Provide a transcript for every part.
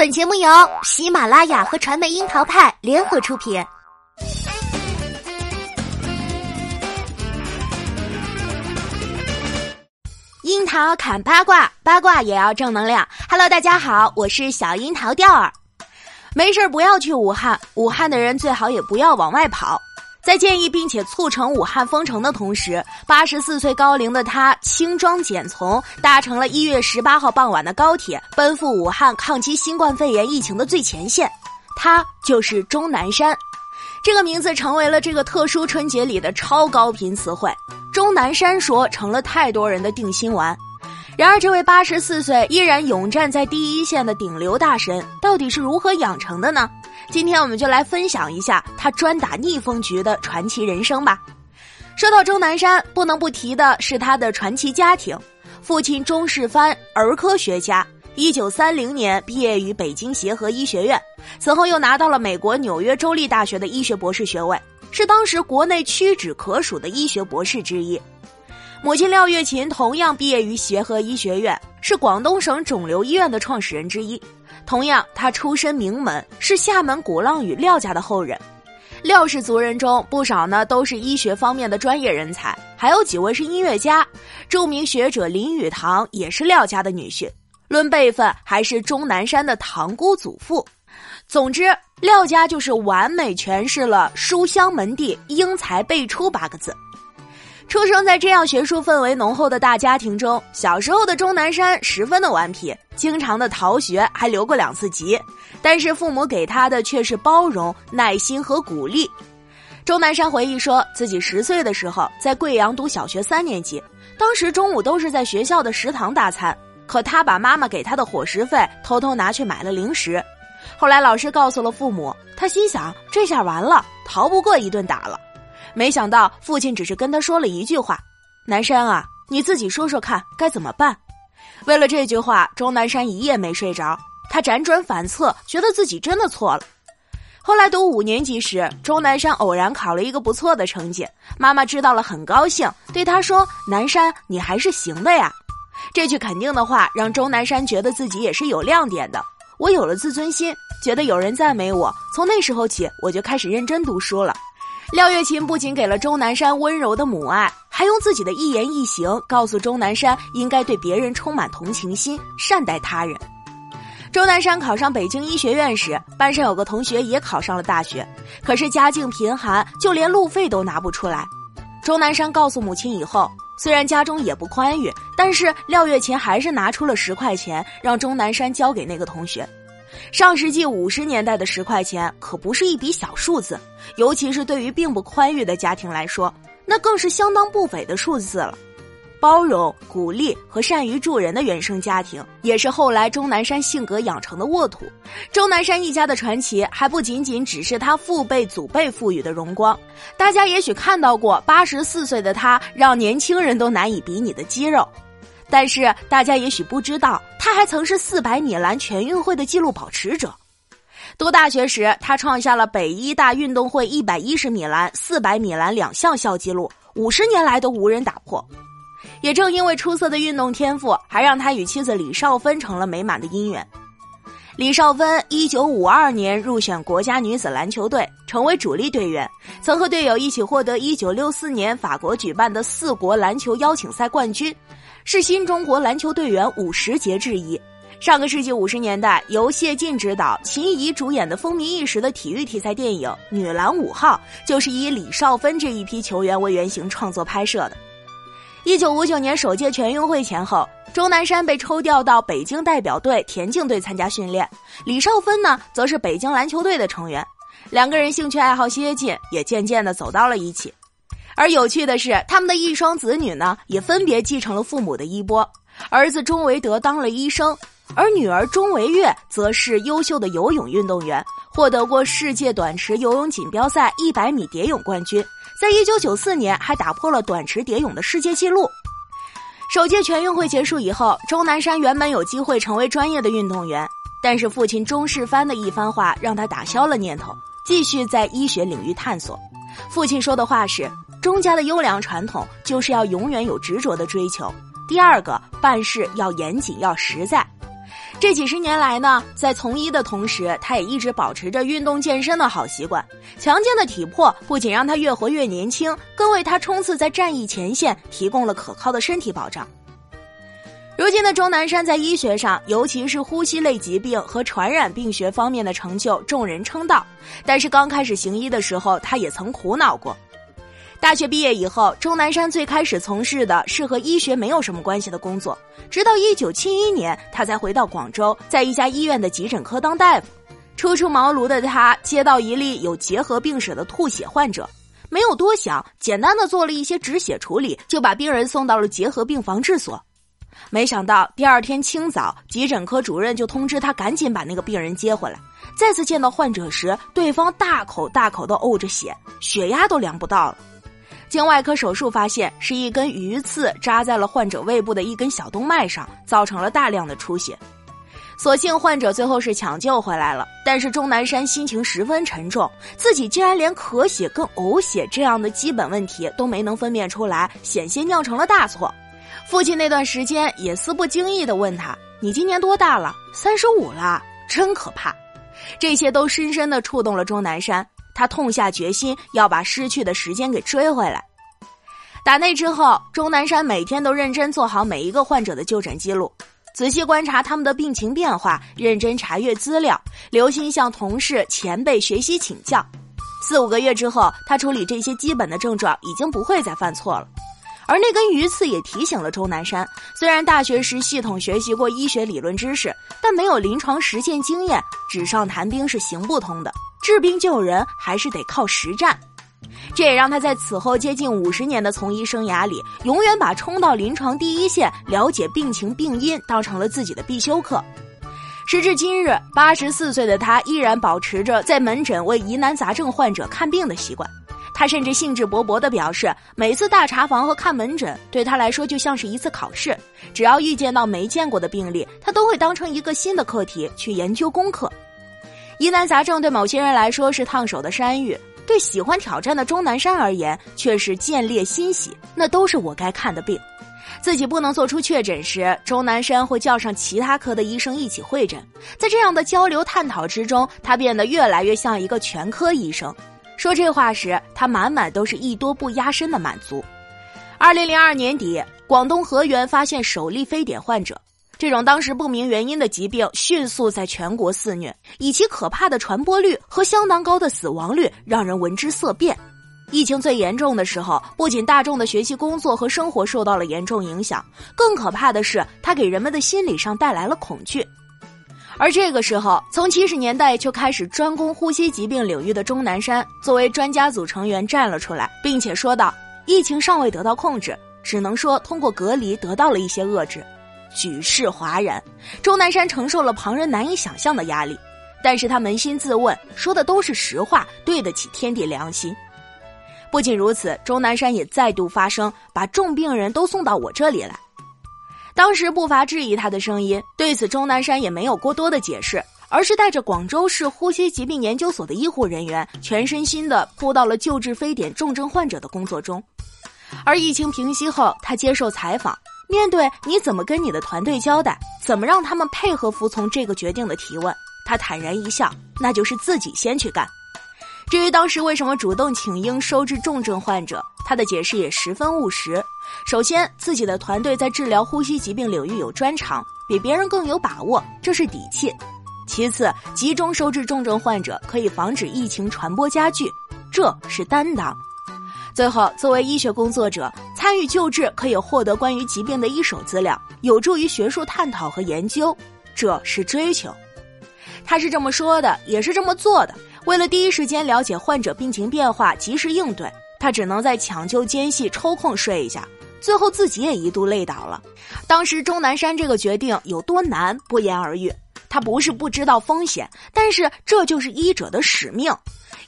本节目由喜马拉雅和传媒樱桃派联合出品。樱桃砍八卦，八卦也要正能量。Hello，大家好，我是小樱桃钓儿。没事不要去武汉，武汉的人最好也不要往外跑。在建议并且促成武汉封城的同时，八十四岁高龄的他轻装简从，搭乘了一月十八号傍晚的高铁，奔赴武汉抗击新冠肺炎疫情的最前线。他就是钟南山，这个名字成为了这个特殊春节里的超高频词汇。钟南山说成了太多人的定心丸。然而，这位八十四岁依然勇战在第一线的顶流大神，到底是如何养成的呢？今天我们就来分享一下他专打逆风局的传奇人生吧。说到钟南山，不能不提的是他的传奇家庭。父亲钟世藩，儿科学家，一九三零年毕业于北京协和医学院，此后又拿到了美国纽约州立大学的医学博士学位，是当时国内屈指可数的医学博士之一。母亲廖月琴同样毕业于协和医学院，是广东省肿瘤医院的创始人之一。同样，他出身名门，是厦门鼓浪屿廖家的后人。廖氏族人中，不少呢都是医学方面的专业人才，还有几位是音乐家。著名学者林语堂也是廖家的女婿，论辈分还是钟南山的堂姑祖父。总之，廖家就是完美诠释了“书香门第，英才辈出”八个字。出生在这样学术氛围浓厚的大家庭中，小时候的钟南山十分的顽皮，经常的逃学，还留过两次级。但是父母给他的却是包容、耐心和鼓励。钟南山回忆说，自己十岁的时候在贵阳读小学三年级，当时中午都是在学校的食堂大餐，可他把妈妈给他的伙食费偷偷拿去买了零食。后来老师告诉了父母，他心想这下完了，逃不过一顿打了。没想到父亲只是跟他说了一句话：“南山啊，你自己说说看该怎么办。”为了这句话，钟南山一夜没睡着。他辗转反侧，觉得自己真的错了。后来读五年级时，钟南山偶然考了一个不错的成绩，妈妈知道了很高兴，对他说：“南山，你还是行的呀。”这句肯定的话让钟南山觉得自己也是有亮点的。我有了自尊心，觉得有人赞美我。从那时候起，我就开始认真读书了。廖月琴不仅给了钟南山温柔的母爱，还用自己的一言一行告诉钟南山应该对别人充满同情心，善待他人。钟南山考上北京医学院时，班上有个同学也考上了大学，可是家境贫寒，就连路费都拿不出来。钟南山告诉母亲以后，虽然家中也不宽裕，但是廖月琴还是拿出了十块钱，让钟南山交给那个同学。上世纪五十年代的十块钱可不是一笔小数字，尤其是对于并不宽裕的家庭来说，那更是相当不菲的数字了。包容、鼓励和善于助人的原生家庭，也是后来钟南山性格养成的沃土。钟南山一家的传奇还不仅仅只是他父辈、祖辈赋予的荣光。大家也许看到过八十四岁的他让年轻人都难以比拟的肌肉。但是大家也许不知道，他还曾是四百米栏全运会的纪录保持者。读大学时，他创下了北医大运动会一百一十米栏、四百米栏两项校纪录，五十年来都无人打破。也正因为出色的运动天赋，还让他与妻子李少芬成了美满的姻缘。李少芬一九五二年入选国家女子篮球队，成为主力队员，曾和队友一起获得一九六四年法国举办的四国篮球邀请赛冠军。是新中国篮球队员五十节之一。上个世纪五十年代，由谢晋执导、秦怡主演的风靡一时的体育题材电影《女篮五号》，就是以李少芬这一批球员为原型创作拍摄的。一九五九年首届全运会前后，钟南山被抽调到北京代表队田径队参加训练，李少芬呢，则是北京篮球队的成员。两个人兴趣爱好接近，也渐渐的走到了一起。而有趣的是，他们的一双子女呢，也分别继承了父母的衣钵。儿子钟维德当了医生，而女儿钟维月则是优秀的游泳运动员，获得过世界短池游泳锦标赛一百米蝶泳冠军，在一九九四年还打破了短池蝶泳的世界纪录。首届全运会结束以后，钟南山原本有机会成为专业的运动员，但是父亲钟世藩的一番话让他打消了念头，继续在医学领域探索。父亲说的话是。钟家的优良传统就是要永远有执着的追求。第二个，办事要严谨，要实在。这几十年来呢，在从医的同时，他也一直保持着运动健身的好习惯。强健的体魄不仅让他越活越年轻，更为他冲刺在战役前线提供了可靠的身体保障。如今的钟南山在医学上，尤其是呼吸类疾病和传染病学方面的成就，众人称道。但是刚开始行医的时候，他也曾苦恼过。大学毕业以后，钟南山最开始从事的是和医学没有什么关系的工作，直到一九七一年，他才回到广州，在一家医院的急诊科当大夫。初出茅庐的他，接到一例有结核病史的吐血患者，没有多想，简单的做了一些止血处理，就把病人送到了结核病防治所。没想到第二天清早，急诊科主任就通知他赶紧把那个病人接回来。再次见到患者时，对方大口大口的呕着血，血压都量不到了。经外科手术发现，是一根鱼刺扎在了患者胃部的一根小动脉上，造成了大量的出血。所幸患者最后是抢救回来了，但是钟南山心情十分沉重，自己竟然连咳血跟呕血这样的基本问题都没能分辨出来，险些酿成了大错。父亲那段时间也似不经意的问他：“你今年多大了？三十五了，真可怕。”这些都深深的触动了钟南山。他痛下决心要把失去的时间给追回来。打那之后，钟南山每天都认真做好每一个患者的就诊记录，仔细观察他们的病情变化，认真查阅资料，留心向同事前辈学习请教。四五个月之后，他处理这些基本的症状已经不会再犯错了。而那根鱼刺也提醒了钟南山，虽然大学时系统学习过医学理论知识，但没有临床实践经验，纸上谈兵是行不通的。治病救人还是得靠实战，这也让他在此后接近五十年的从医生涯里，永远把冲到临床第一线、了解病情病因当成了自己的必修课。时至今日，八十四岁的他依然保持着在门诊为疑难杂症患者看病的习惯。他甚至兴致勃勃地表示，每次大查房和看门诊对他来说就像是一次考试，只要遇见到没见过的病例，他都会当成一个新的课题去研究功课。疑难杂症对某些人来说是烫手的山芋，对喜欢挑战的钟南山而言却是见猎欣喜。那都是我该看的病，自己不能做出确诊时，钟南山会叫上其他科的医生一起会诊。在这样的交流探讨之中，他变得越来越像一个全科医生。说这话时，他满满都是一多不压身的满足。二零零二年底，广东河源发现首例非典患者。这种当时不明原因的疾病迅速在全国肆虐，以其可怕的传播率和相当高的死亡率，让人闻之色变。疫情最严重的时候，不仅大众的学习、工作和生活受到了严重影响，更可怕的是，它给人们的心理上带来了恐惧。而这个时候，从七十年代就开始专攻呼吸疾病领域的钟南山，作为专家组成员站了出来，并且说道：“疫情尚未得到控制，只能说通过隔离得到了一些遏制。”举世哗然，钟南山承受了旁人难以想象的压力，但是他扪心自问，说的都是实话，对得起天地良心。不仅如此，钟南山也再度发声，把重病人都送到我这里来。当时不乏质疑他的声音，对此钟南山也没有过多的解释，而是带着广州市呼吸疾病研究所的医护人员，全身心的扑到了救治非典重症患者的工作中。而疫情平息后，他接受采访。面对你怎么跟你的团队交代，怎么让他们配合服从这个决定的提问，他坦然一笑，那就是自己先去干。至于当时为什么主动请缨收治重症患者，他的解释也十分务实。首先，自己的团队在治疗呼吸疾病领域有专长，比别人更有把握，这是底气。其次，集中收治重症患者可以防止疫情传播加剧，这是担当。最后，作为医学工作者，参与救治可以获得关于疾病的一手资料，有助于学术探讨和研究，这是追求。他是这么说的，也是这么做的。为了第一时间了解患者病情变化，及时应对，他只能在抢救间隙抽空睡一下。最后自己也一度累倒了。当时钟南山这个决定有多难，不言而喻。他不是不知道风险，但是这就是医者的使命。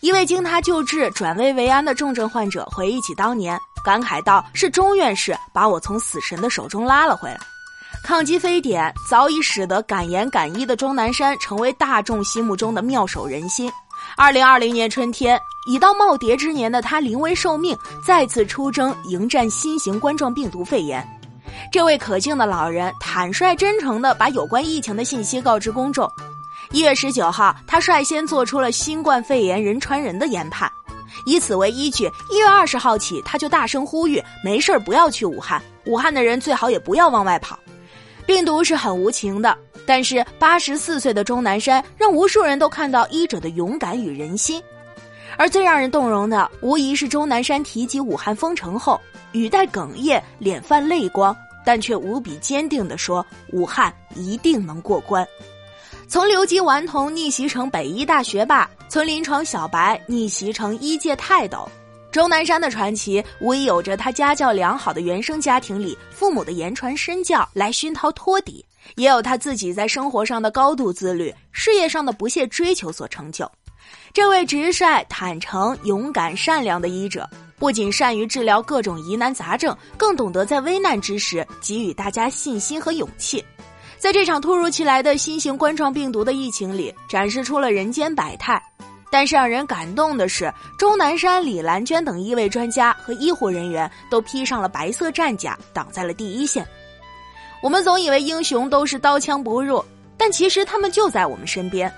一位经他救治转危为安的重症患者回忆起当年，感慨道：“是钟院士把我从死神的手中拉了回来。”抗击非典早已使得敢言敢医的钟南山成为大众心目中的妙手仁心。二零二零年春天，已到耄耋之年的他临危受命，再次出征迎战新型冠状病毒肺炎。这位可敬的老人坦率真诚地把有关疫情的信息告知公众。一月十九号，他率先做出了新冠肺炎人传人的研判，以此为依据，一月二十号起，他就大声呼吁：没事不要去武汉，武汉的人最好也不要往外跑。病毒是很无情的，但是八十四岁的钟南山让无数人都看到医者的勇敢与人心。而最让人动容的，无疑是钟南山提及武汉封城后，语带哽咽，脸泛泪光，但却无比坚定地说：“武汉一定能过关。”从留级顽童逆袭成北医大学霸，从临床小白逆袭成医界泰斗，钟南山的传奇无疑有着他家教良好的原生家庭里父母的言传身教来熏陶托底，也有他自己在生活上的高度自律、事业上的不懈追求所成就。这位直率、坦诚、勇敢、善良的医者，不仅善于治疗各种疑难杂症，更懂得在危难之时给予大家信心和勇气。在这场突如其来的新型冠状病毒的疫情里，展示出了人间百态。但是让人感动的是，钟南山、李兰娟等一位专家和医护人员都披上了白色战甲，挡在了第一线。我们总以为英雄都是刀枪不入，但其实他们就在我们身边。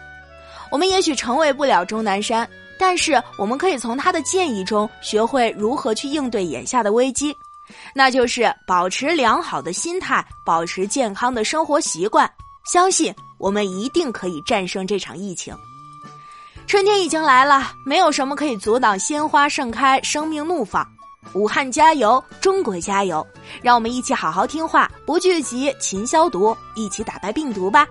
我们也许成为不了钟南山，但是我们可以从他的建议中学会如何去应对眼下的危机。那就是保持良好的心态，保持健康的生活习惯，相信我们一定可以战胜这场疫情。春天已经来了，没有什么可以阻挡鲜花盛开，生命怒放。武汉加油，中国加油！让我们一起好好听话，不聚集，勤消毒，一起打败病毒吧。